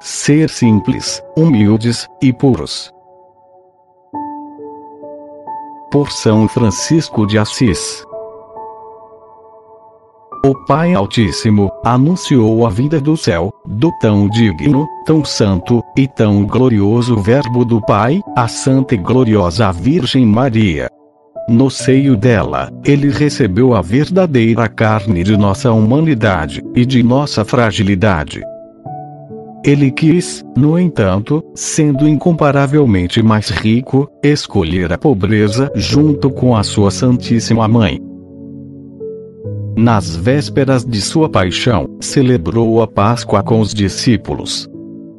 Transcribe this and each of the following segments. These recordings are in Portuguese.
ser simples, humildes e puros. Por São Francisco de Assis. O Pai Altíssimo anunciou a vida do céu, do tão digno, tão santo e tão glorioso Verbo do Pai, a Santa e Gloriosa Virgem Maria. No seio dela, ele recebeu a verdadeira carne de nossa humanidade e de nossa fragilidade. Ele quis, no entanto, sendo incomparavelmente mais rico, escolher a pobreza junto com a sua Santíssima Mãe. Nas vésperas de sua paixão, celebrou a Páscoa com os discípulos.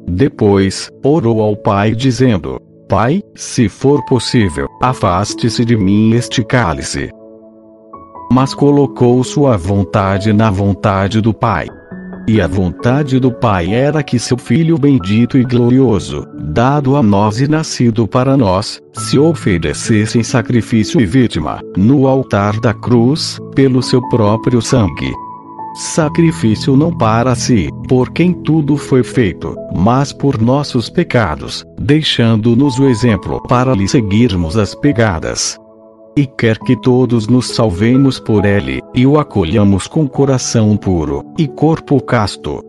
Depois, orou ao Pai dizendo: Pai, se for possível, afaste-se de mim este cálice. Mas colocou sua vontade na vontade do Pai. E a vontade do Pai era que seu Filho bendito e glorioso, dado a nós e nascido para nós, se oferecesse em sacrifício e vítima, no altar da cruz, pelo seu próprio sangue sacrifício não para si, por quem tudo foi feito, mas por nossos pecados, deixando-nos o exemplo para lhe seguirmos as pegadas. E quer que todos nos salvemos por ele, e o acolhamos com coração puro, e corpo casto.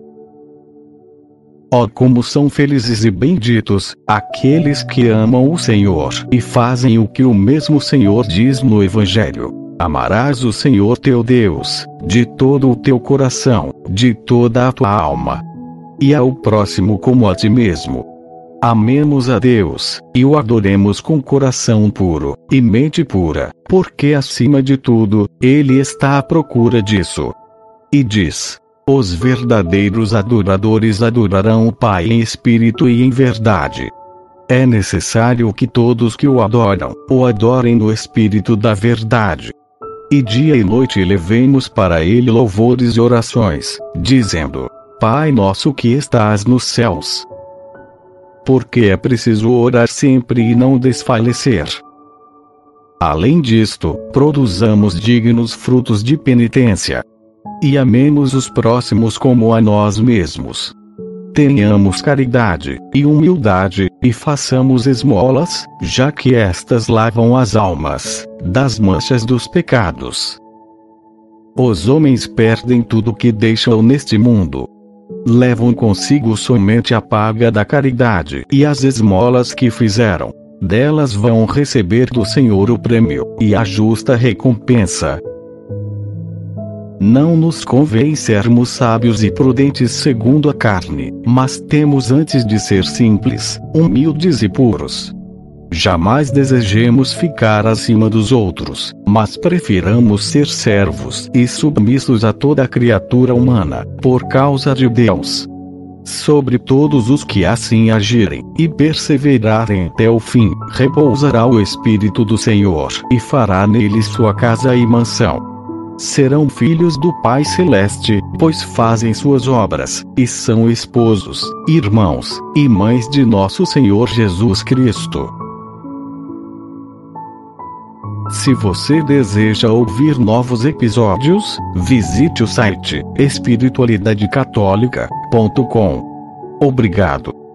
Oh, como são felizes e benditos aqueles que amam o Senhor e fazem o que o mesmo Senhor diz no Evangelho. Amarás o Senhor teu Deus, de todo o teu coração, de toda a tua alma. E ao próximo como a ti mesmo. Amemos a Deus, e o adoremos com coração puro, e mente pura, porque acima de tudo, Ele está à procura disso. E diz: Os verdadeiros adoradores adorarão o Pai em espírito e em verdade. É necessário que todos que o adoram, o adorem no espírito da verdade. E dia e noite levemos para ele louvores e orações, dizendo: Pai nosso que estás nos céus. Porque é preciso orar sempre e não desfalecer. Além disto, produzamos dignos frutos de penitência. E amemos os próximos como a nós mesmos. Tenhamos caridade e humildade, e façamos esmolas, já que estas lavam as almas das manchas dos pecados. Os homens perdem tudo que deixam neste mundo. Levam consigo somente a paga da caridade e as esmolas que fizeram. Delas vão receber do Senhor o prêmio e a justa recompensa. Não nos convém sermos sábios e prudentes segundo a carne, mas temos antes de ser simples, humildes e puros. Jamais desejemos ficar acima dos outros, mas prefiramos ser servos e submissos a toda criatura humana, por causa de Deus. Sobre todos os que assim agirem e perseverarem até o fim, repousará o Espírito do Senhor e fará neles sua casa e mansão serão filhos do Pai Celeste, pois fazem suas obras, e são esposos, irmãos, e mães de nosso Senhor Jesus Cristo. Se você deseja ouvir novos episódios, visite o site espiritualidadecatólica.com. Obrigado.